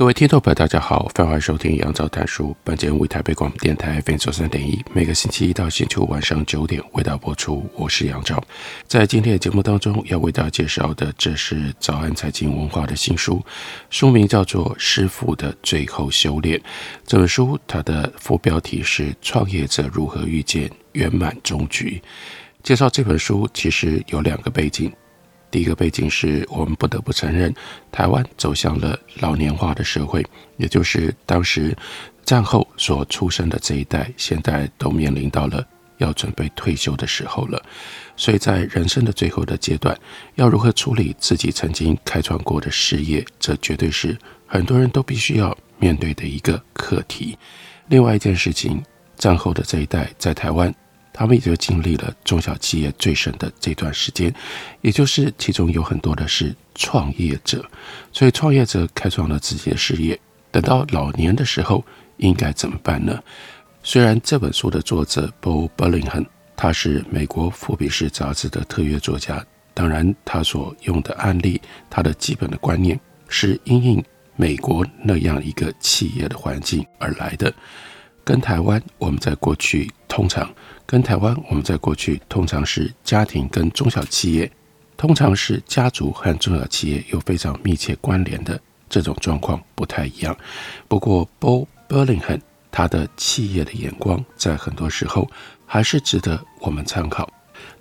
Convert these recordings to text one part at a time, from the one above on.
各位听众朋友，大家好，欢迎收听杨照谈书。本节目为台北广播电台 FM 九三点一，每个星期一到星期五晚上九点为大家播出。我是杨照，在今天的节目当中要为大家介绍的，这是早安财经文化的新书，书名叫做《师傅的最后修炼》。这本书它的副标题是“创业者如何遇见圆满终局”。介绍这本书其实有两个背景。第一个背景是我们不得不承认，台湾走向了老年化的社会，也就是当时战后所出生的这一代，现在都面临到了要准备退休的时候了。所以在人生的最后的阶段，要如何处理自己曾经开创过的事业，这绝对是很多人都必须要面对的一个课题。另外一件事情，战后的这一代在台湾。他们也就经历了中小企业最深的这段时间，也就是其中有很多的是创业者，所以创业者开创了自己的事业，等到老年的时候应该怎么办呢？虽然这本书的作者 Bo Burlingham 他是美国富比士杂志的特约作家，当然他所用的案例，他的基本的观念是因应美国那样一个企业的环境而来的，跟台湾我们在过去通常。跟台湾，我们在过去通常是家庭跟中小企业，通常是家族和中小企业有非常密切关联的这种状况不太一样。不过，Bo Burlingham 他的企业的眼光在很多时候还是值得我们参考。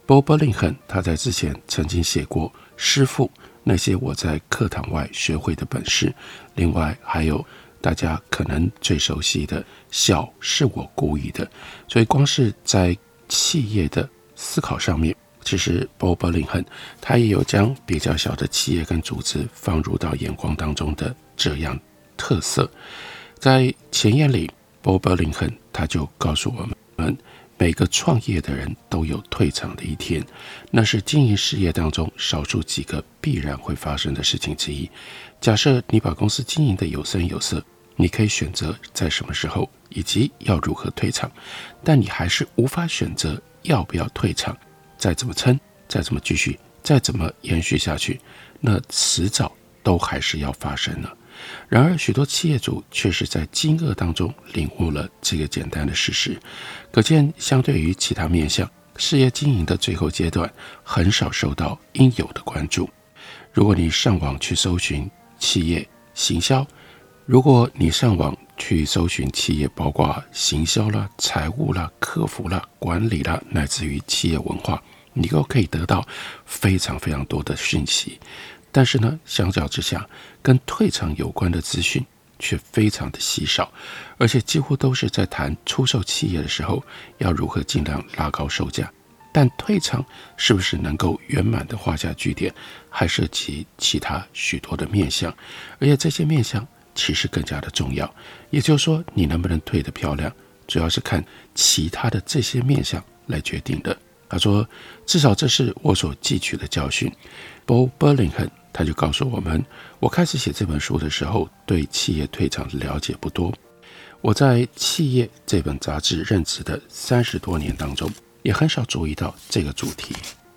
Bo Burlingham 他在之前曾经写过《师傅那些我在课堂外学会的本事》，另外还有。大家可能最熟悉的“小是我故意的”，所以光是在企业的思考上面，其实 Bobberlinghen 他也有将比较小的企业跟组织放入到眼光当中的这样特色。在前言里，Bobberlinghen 他就告诉我们，每个创业的人都有退场的一天，那是经营事业当中少数几个必然会发生的事情之一。假设你把公司经营的有声有色，你可以选择在什么时候以及要如何退场，但你还是无法选择要不要退场。再怎么撑，再怎么继续，再怎么延续下去，那迟早都还是要发生了。然而，许多企业主却是在惊愕当中领悟了这个简单的事实。可见，相对于其他面向，事业经营的最后阶段，很少受到应有的关注。如果你上网去搜寻，企业行销，如果你上网去搜寻企业，包括行销啦、财务啦、客服啦、管理啦，乃至于企业文化，你都可以得到非常非常多的讯息。但是呢，相较之下，跟退场有关的资讯却非常的稀少，而且几乎都是在谈出售企业的时候要如何尽量拉高售价。但退场是不是能够圆满的画下句点，还涉及其他许多的面相，而且这些面相其实更加的重要。也就是说，你能不能退得漂亮，主要是看其他的这些面相来决定的。他说，至少这是我所汲取的教训。Bo Burlingham 他就告诉我们，我开始写这本书的时候，对企业退场的了解不多。我在《企业》这本杂志任职的三十多年当中。也很少注意到这个主题。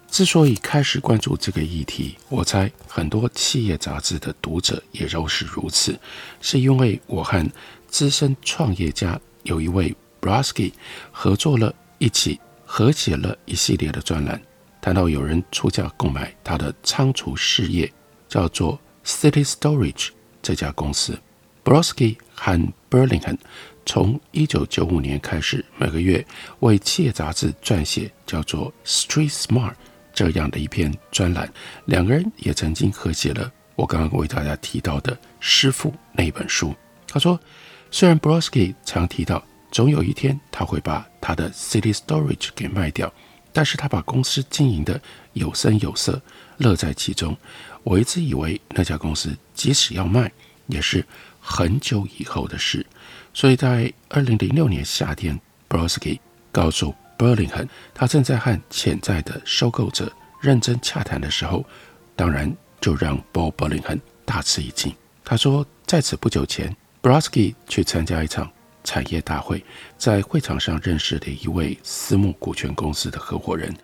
之所以开始关注这个议题，我猜很多企业杂志的读者也都是如此，是因为我和资深创业家有一位 Brasky 合作了一起合写了一系列的专栏，谈到有人出价购买他的仓储事业，叫做 City Storage 这家公司。，Brosky 和 Burlington 从一九九五年开始，每个月为企业杂志撰写叫做《Street Smart》这样的一篇专栏。两个人也曾经合写了我刚刚为大家提到的《师傅》那本书。他说，虽然 Brosky 常提到总有一天他会把他的 City Storage 给卖掉，但是他把公司经营的有声有色，乐在其中。我一直以为那家公司即使要卖，也是很久以后的事。所以在二零零六年夏天，Brosky 告诉 Burlingham，他正在和潜在的收购者认真洽谈的时候，当然就让 Bob Burlingham 大吃一惊。他说，在此不久前，Brosky 去参加一场产业大会，在会场上认识了一位私募股权公司的合伙人，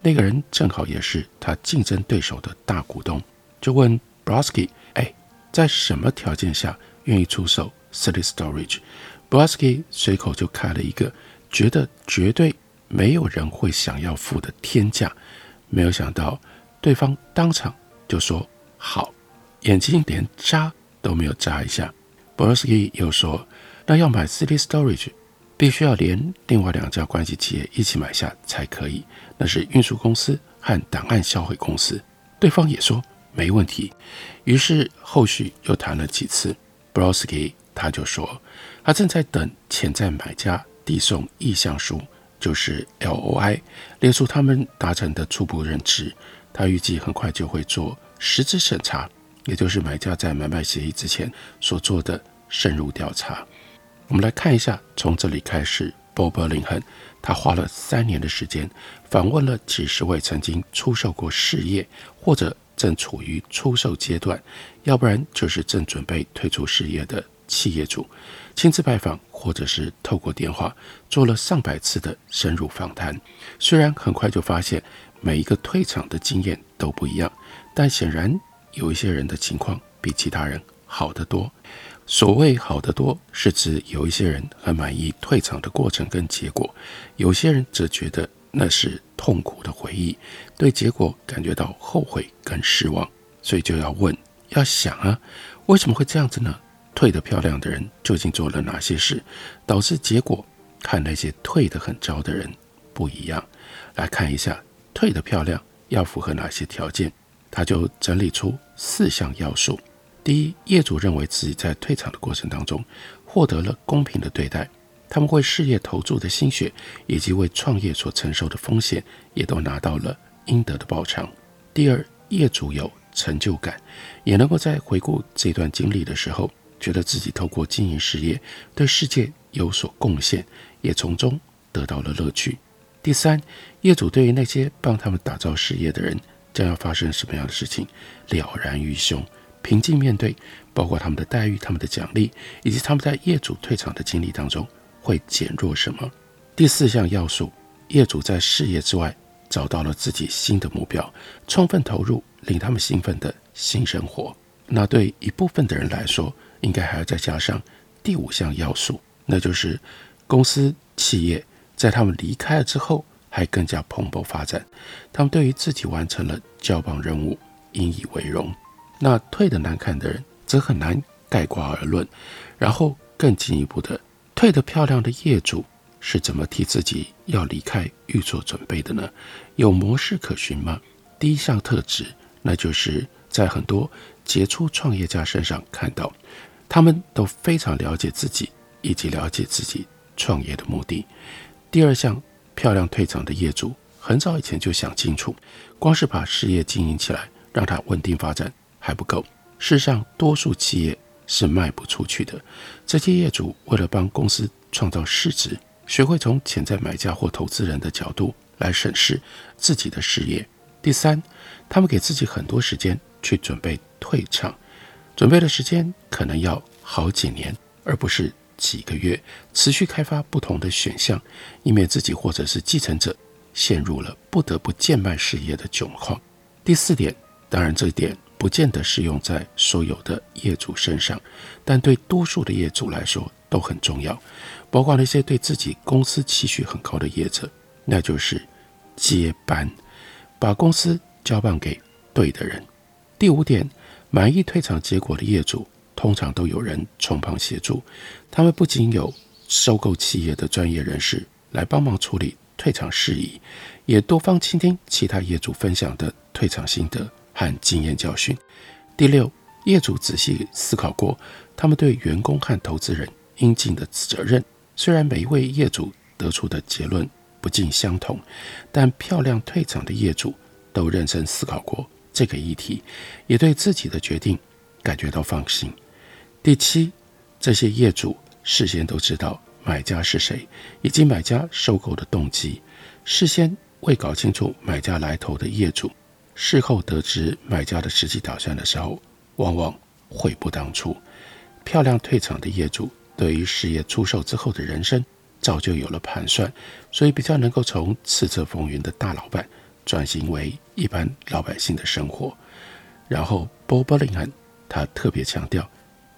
那个人正好也是他竞争对手的大股东。就问 Brosky：“ 哎，在什么条件下愿意出售 City Storage？”Brosky 随口就开了一个觉得绝对没有人会想要付的天价，没有想到对方当场就说好，眼睛连眨都没有眨一下。”Brosky 又说：“那要买 City Storage，必须要连另外两家关系企业一起买下才可以，那是运输公司和档案销毁公司。”对方也说。没问题，于是后续又谈了几次。Brosky 他就说，他正在等潜在买家递送意向书，就是 LOI，列出他们达成的初步认知。他预计很快就会做实质审查，也就是买家在买卖协议之前所做的深入调查。我们来看一下，从这里开始，Bob l i n g h a n 他花了三年的时间，访问了几十位曾经出售过事业或者正处于出售阶段，要不然就是正准备退出事业的企业主，亲自拜访，或者是透过电话做了上百次的深入访谈。虽然很快就发现每一个退场的经验都不一样，但显然有一些人的情况比其他人好得多。所谓好得多，是指有一些人很满意退场的过程跟结果，有些人则觉得。那是痛苦的回忆，对结果感觉到后悔跟失望，所以就要问，要想啊，为什么会这样子呢？退得漂亮的人究竟做了哪些事，导致结果看那些退得很糟的人不一样？来看一下，退得漂亮要符合哪些条件？他就整理出四项要素：第一，业主认为自己在退场的过程当中获得了公平的对待。他们为事业投注的心血，以及为创业所承受的风险，也都拿到了应得的报偿。第二，业主有成就感，也能够在回顾这段经历的时候，觉得自己透过经营事业对世界有所贡献，也从中得到了乐趣。第三，业主对于那些帮他们打造事业的人将要发生什么样的事情了然于胸，平静面对，包括他们的待遇、他们的奖励，以及他们在业主退场的经历当中。会减弱什么？第四项要素，业主在事业之外找到了自己新的目标，充分投入令他们兴奋的新生活。那对一部分的人来说，应该还要再加上第五项要素，那就是公司企业在他们离开了之后，还更加蓬勃发展。他们对于自己完成了交棒任务，引以为荣。那退得难看的人，则很难概括而论。然后更进一步的。退得漂亮的业主是怎么替自己要离开预做准备的呢？有模式可循吗？第一项特质，那就是在很多杰出创业家身上看到，他们都非常了解自己以及了解自己创业的目的。第二项，漂亮退场的业主很早以前就想清楚，光是把事业经营起来，让它稳定发展还不够。事实上，多数企业。是卖不出去的。这些业主为了帮公司创造市值，学会从潜在买家或投资人的角度来审视自己的事业。第三，他们给自己很多时间去准备退场，准备的时间可能要好几年，而不是几个月。持续开发不同的选项，以免自己或者是继承者陷入了不得不贱卖事业的窘况。第四点，当然这一点。不见得适用在所有的业主身上，但对多数的业主来说都很重要，包括那些对自己公司期许很高的业者，那就是接班，把公司交棒给对的人。第五点，满意退场结果的业主通常都有人从旁协助，他们不仅有收购企业的专业人士来帮忙处理退场事宜，也多方倾听其他业主分享的退场心得。和经验教训。第六，业主仔细思考过他们对员工和投资人应尽的责任。虽然每一位业主得出的结论不尽相同，但漂亮退场的业主都认真思考过这个议题，也对自己的决定感觉到放心。第七，这些业主事先都知道买家是谁，以及买家收购的动机。事先未搞清楚买家来头的业主，事后得知买家的实际打算的时候，往往悔不当初。漂亮退场的业主，对于事业出售之后的人生，早就有了盘算，所以比较能够从叱咤风云的大老板转型为一般老百姓的生活。然后，Bob Burlingham 他特别强调。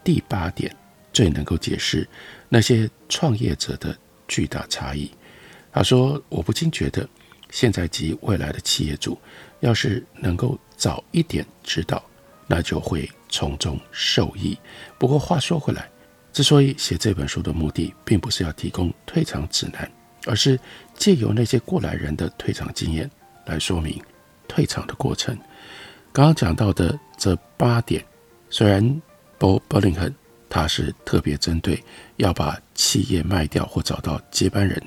第八点最能够解释那些创业者的巨大差异。他说：“我不禁觉得，现在及未来的企业主，要是能够早一点知道，那就会从中受益。不过话说回来，之所以写这本书的目的，并不是要提供退场指南，而是借由那些过来人的退场经验来说明退场的过程。刚刚讲到的这八点，虽然……波伯林亨，他是特别针对要把企业卖掉或找到接班人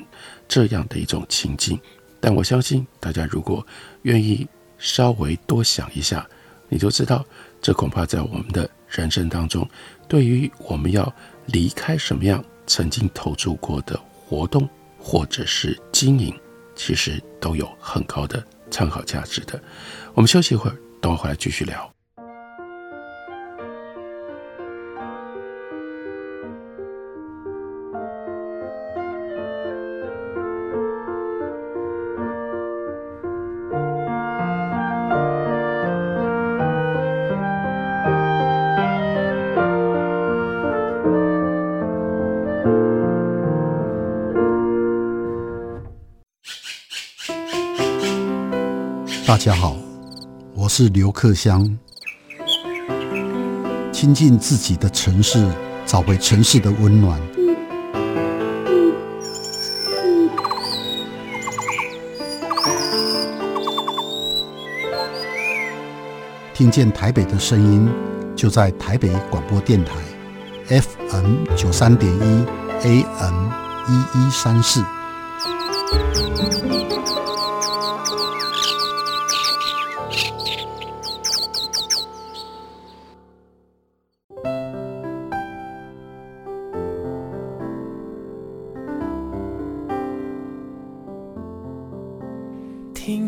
这样的一种情境，但我相信大家如果愿意稍微多想一下，你就知道，这恐怕在我们的人生当中，对于我们要离开什么样曾经投注过的活动或者是经营，其实都有很高的参考价值的。我们休息一会儿，等会回来继续聊。是刘克襄。亲近自己的城市，找回城市的温暖。听见台北的声音，就在台北广播电台，FM 九三点一，AM 一一三四。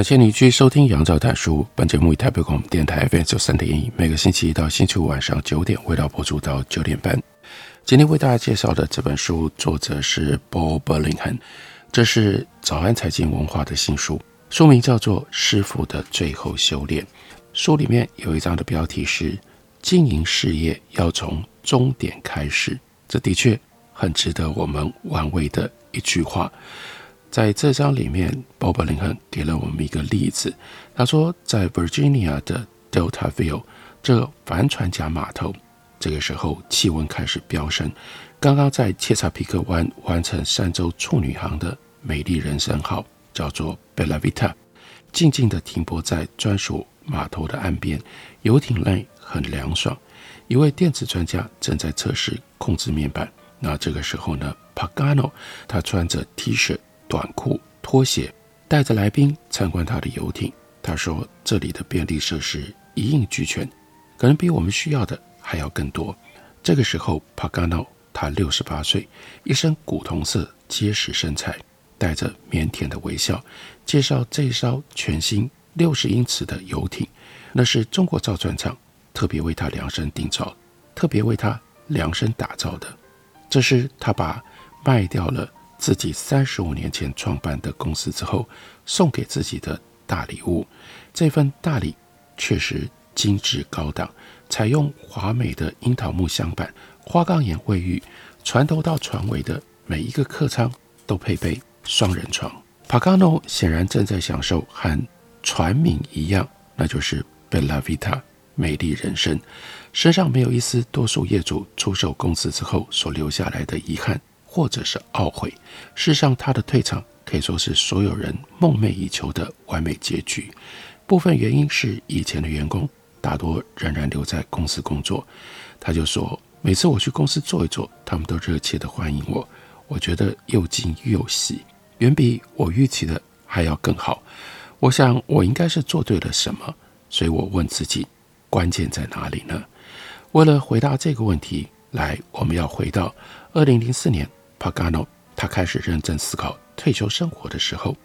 感谢你继续收听杨照谈书。本节目以台北广播电台 FM 九三点一，每个星期一到星期五晚上九点，为大家播出到九点半。今天为大家介绍的这本书，作者是 Bob Burlingham，这是早安财经文化的新书，书名叫做《师傅的最后修炼》。书里面有一章的标题是“经营事业要从终点开始”，这的确很值得我们玩味的一句话。在这章里面，Bob Burlingham 给了我们一个例子。他说，在 Virginia 的 Deltaville 这个帆船甲码头，这个时候气温开始飙升。刚刚在切萨皮克湾完成三周处女航的美丽人生号，叫做 Bella Vita，静静地停泊在专属码头的岸边。游艇内很凉爽。一位电子专家正在测试控制面板。那这个时候呢，Pagano 他穿着 T 恤。短裤、拖鞋，带着来宾参观他的游艇。他说：“这里的便利设施一应俱全，可能比我们需要的还要更多。”这个时候，Pagano 他六十八岁，一身古铜色结实身材，带着腼腆的微笑，介绍这艘全新六十英尺的游艇，那是中国造船厂特别为他量身定造、特别为他量身打造的。这是他把卖掉了。自己三十五年前创办的公司之后，送给自己的大礼物。这份大礼确实精致高档，采用华美的樱桃木镶板、花岗岩卫浴，船头到船尾的每一个客舱都配备双人床。Pagano 显然正在享受和船名一样，那就是 Bella Vita 美丽人生，身上没有一丝多数业主出售公司之后所留下来的遗憾或者是懊悔。事实上，他的退场可以说是所有人梦寐以求的完美结局。部分原因是以前的员工大多仍然留在公司工作。他就说，每次我去公司坐一坐，他们都热切地欢迎我，我觉得又惊又喜。远比我预期的还要更好。我想我应该是做对了什么，所以我问自己，关键在哪里呢？为了回答这个问题，来，我们要回到二零零四年，Pagano 他开始认真思考退休生活的时候。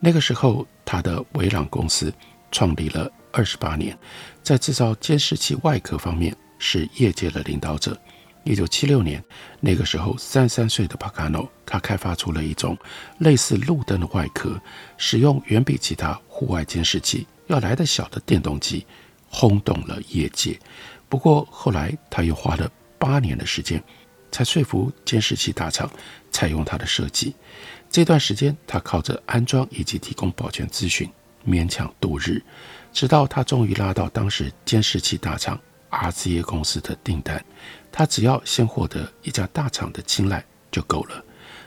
那个时候，他的维朗公司创立了二十八年，在制造监视器外壳方面是业界的领导者。一九七六年，那个时候三十三岁的 Pagano，他开发出了一种类似路灯的外壳，使用远比其他户外监视器要来得小的电动机，轰动了业界。不过后来他又花了八年的时间，才说服监视器大厂采用他的设计。这段时间，他靠着安装以及提供保全咨询勉强度日，直到他终于拉到当时监视器大厂 RCA 公司的订单。他只要先获得一家大厂的青睐就够了。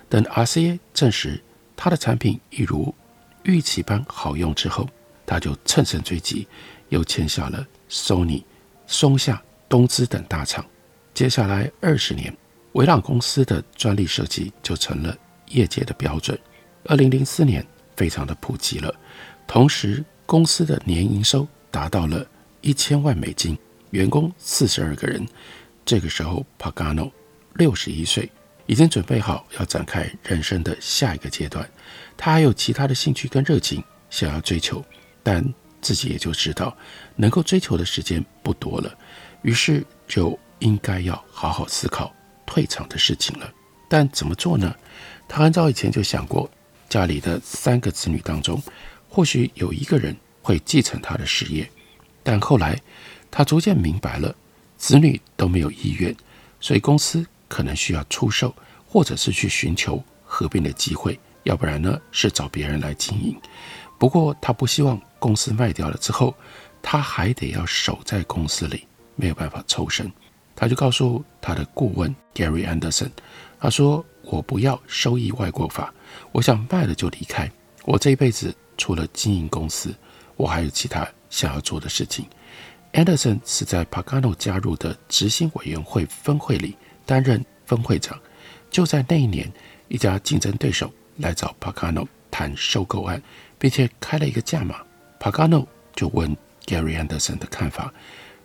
等 RCA 证实他的产品一如预期般好用之后，他就乘胜追击，又签下了 Sony、松下、东芝等大厂。接下来二十年，维朗公司的专利设计就成了业界的标准。二零零四年，非常的普及了。同时，公司的年营收达到了一千万美金，员工四十二个人。这个时候，Pagano 六十一岁，已经准备好要展开人生的下一个阶段。他还有其他的兴趣跟热情想要追求，但自己也就知道能够追求的时间不多了，于是就应该要好好思考退场的事情了。但怎么做呢？他很早以前就想过，家里的三个子女当中，或许有一个人会继承他的事业。但后来他逐渐明白了。子女都没有意愿，所以公司可能需要出售，或者是去寻求合并的机会，要不然呢是找别人来经营。不过他不希望公司卖掉了之后，他还得要守在公司里，没有办法抽身。他就告诉他的顾问 Gary Anderson，他说：“我不要收益外国法，我想卖了就离开。我这一辈子除了经营公司，我还有其他想要做的事情。” Anderson 是在 Pagano 加入的执行委员会分会里担任分会长。就在那一年，一家竞争对手来找 Pagano 谈收购案，并且开了一个价码。Pagano 就问 Gary Anderson 的看法。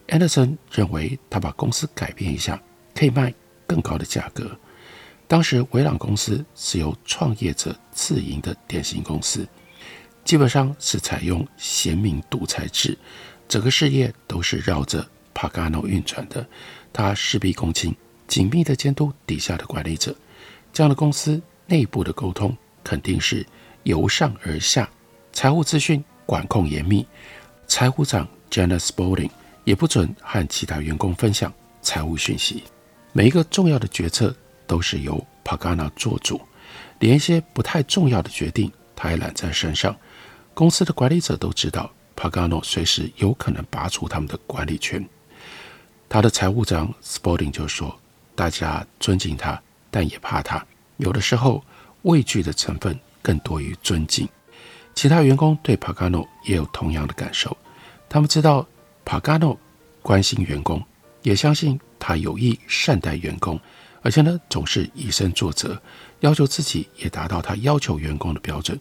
Anderson 认为他把公司改变一下，可以卖更高的价格。当时维朗公司是由创业者自营的典型公司，基本上是采用贤明独裁制。整个事业都是绕着 Pagano 运转的，他事必躬亲，紧密地监督底下的管理者。这样的公司内部的沟通肯定是由上而下，财务资讯管控严密，财务长 Janet Spaulding 也不准和其他员工分享财务讯息。每一个重要的决策都是由 Pagano 做主，连一些不太重要的决定他也揽在身上。公司的管理者都知道。Pagano 随时有可能拔除他们的管理权。他的财务长 Spaulding 就说：“大家尊敬他，但也怕他。有的时候，畏惧的成分更多于尊敬。”其他员工对 Pagano 也有同样的感受。他们知道 Pagano 关心员工，也相信他有意善待员工，而且呢，总是以身作则，要求自己也达到他要求员工的标准。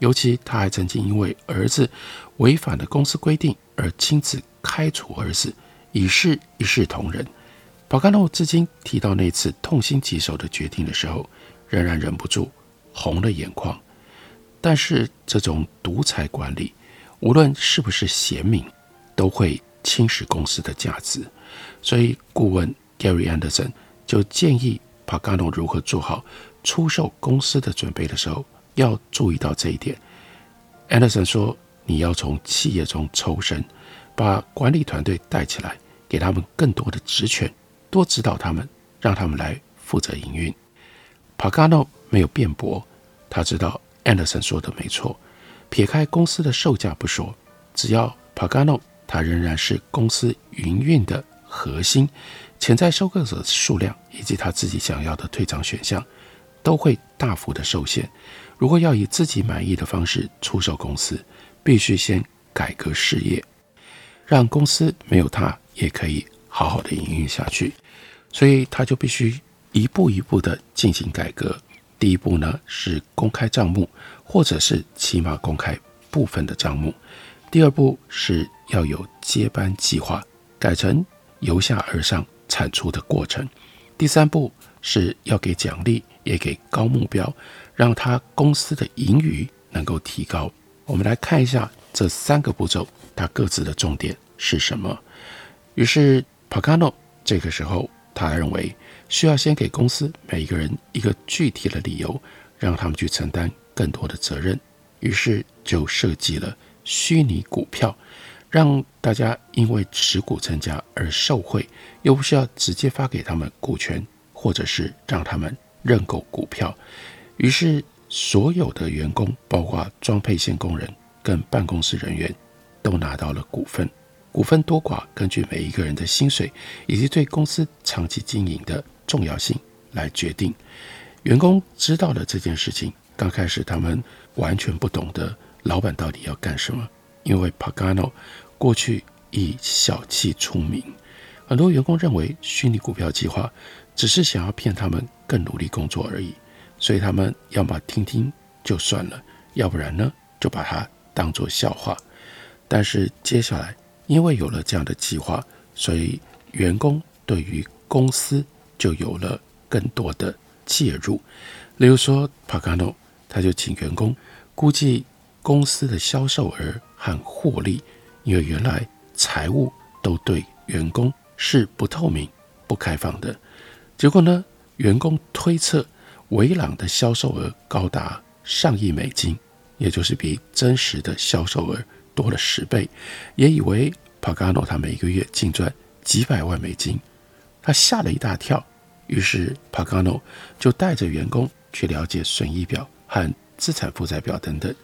尤其他还曾经因为儿子违反了公司规定而亲自开除儿子，以示一视同仁。Pagano 至今提到那次痛心疾首的决定的时候，仍然忍不住红了眼眶。但是这种独裁管理，无论是不是贤明，都会侵蚀公司的价值。所以顾问 Gary Anderson 就建议 Pagano 如何做好出售公司的准备的时候。要注意到这一点。Anderson 说：“你要从企业中抽身，把管理团队带起来，给他们更多的职权，多指导他们，让他们来负责营运。Pagano 没有辩驳，他知道 Anderson 说的没错。撇开公司的售价不说，只要 Pagano 他仍然是公司营运的核心，潜在收购者数量以及他自己想要的退场选项都会大幅的受限。如果要以自己满意的方式出售公司，必须先改革事业，让公司没有他也可以好好的营运下去。所以他就必须一步一步的进行改革。第一步呢是公开账目，或者是起码公开部分的账目。第二步是要有接班计划，改成由下而上产出的过程。第三步是要给奖励，也给高目标，让他公司的盈余能够提高。我们来看一下这三个步骤，它各自的重点是什么。于是 Pagano 这个时候。他认为需要先给公司每一个人一个具体的理由，让他们去承担更多的责任。于是就设计了虚拟股票，让大家因为持股增加而受惠，又不需要直接发给他们股权，或者是让他们认购股票。于是所有的员工，包括装配线工人跟办公室人员，都拿到了股份。股份多寡根据每一个人的薪水以及对公司长期经营的重要性来决定。员工知道了这件事情，刚开始他们完全不懂得老板到底要干什么，因为 Pagano 过去以小气出名，很多员工认为虚拟股票计划只是想要骗他们更努力工作而已，所以他们要么听听就算了，要不然呢就把它当作笑话。但是接下来。因为有了这样的计划，所以员工对于公司就有了更多的介入。例如说，Pagano 他就请员工估计公司的销售额和获利，因为原来财务都对员工是不透明、不开放的。结果呢，员工推测维朗的销售额高达上亿美金，也就是比真实的销售额多了十倍，也以为 Pagano 他每个月净赚几百万美金，他吓了一大跳。于是 Pagano 就带着员工去了解损益表和资产负债表等等，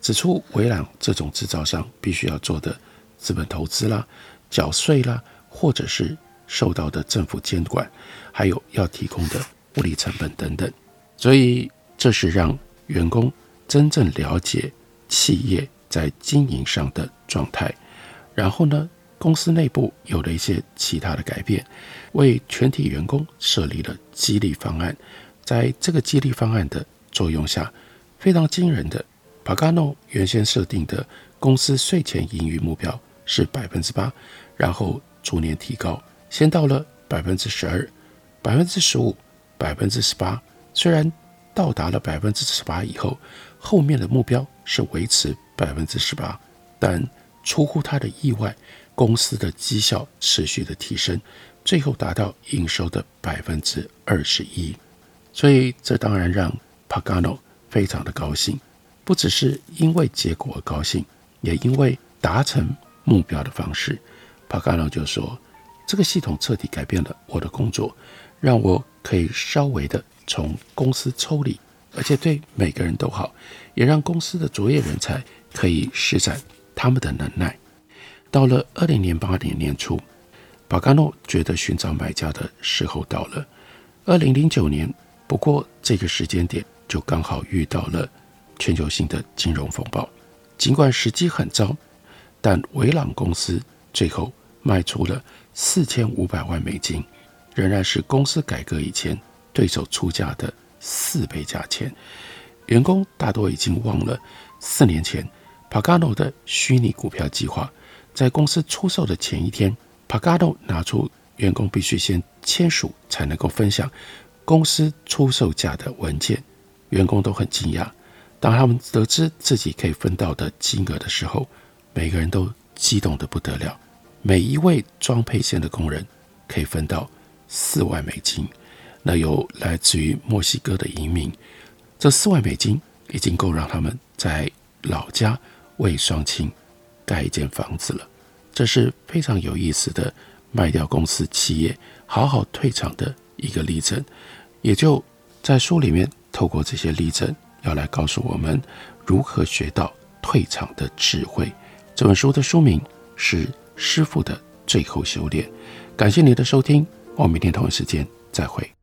指出维朗这种制造商必须要做的资本投资啦、缴税啦，或者是受到的政府监管，还有要提供的物理成本等等。所以这是让员工真正了解企业在经营上的状态，然后呢，公司内部有了一些其他的改变，为全体员工设立了激励方案。在这个激励方案的作用下，非常惊人的，Pagano 原先设定的公司税前盈余目标是百分之八，然后逐年提高，先到了百分之十二、百分之十五、百分之十八。虽然到达了百分之十八以后，后面的目标是维持。百分之十八，但出乎他的意外，公司的绩效持续的提升，最后达到营收的百分之二十一。所以这当然让 Pagano 非常的高兴，不只是因为结果而高兴，也因为达成目标的方式。Pagano 就说：“这个系统彻底改变了我的工作，让我可以稍微的从公司抽离，而且对每个人都好，也让公司的卓越人才。”可以施展他们的能耐。到了二零零八年年初，Pagano 觉得寻找买家的时候到了。二零零九年，不过这个时间点就刚好遇到了全球性的金融风暴。尽管时机很糟，但维朗公司最后卖出了四千五百万美金，仍然是公司改革以前对手出价的四倍价钱。员工大多已经忘了四年前。Pagano 的虚拟股票计划，在公司出售的前一天，Pagano 拿出员工必须先签署才能够分享公司出售价的文件。员工都很惊讶，当他们得知自己可以分到的金额的时候，每个人都激动得不得了。每一位装配线的工人可以分到四万美金，那有来自于墨西哥的移民，这四万美金已经够让他们在老家。为双亲盖一间房子了，这是非常有意思的卖掉公司企业、好好退场的一个历程。也就在书里面透过这些例证，要来告诉我们如何学到退场的智慧。这本书的书名是《师傅的最后修炼》。感谢你的收听，我们明天同一时间再会。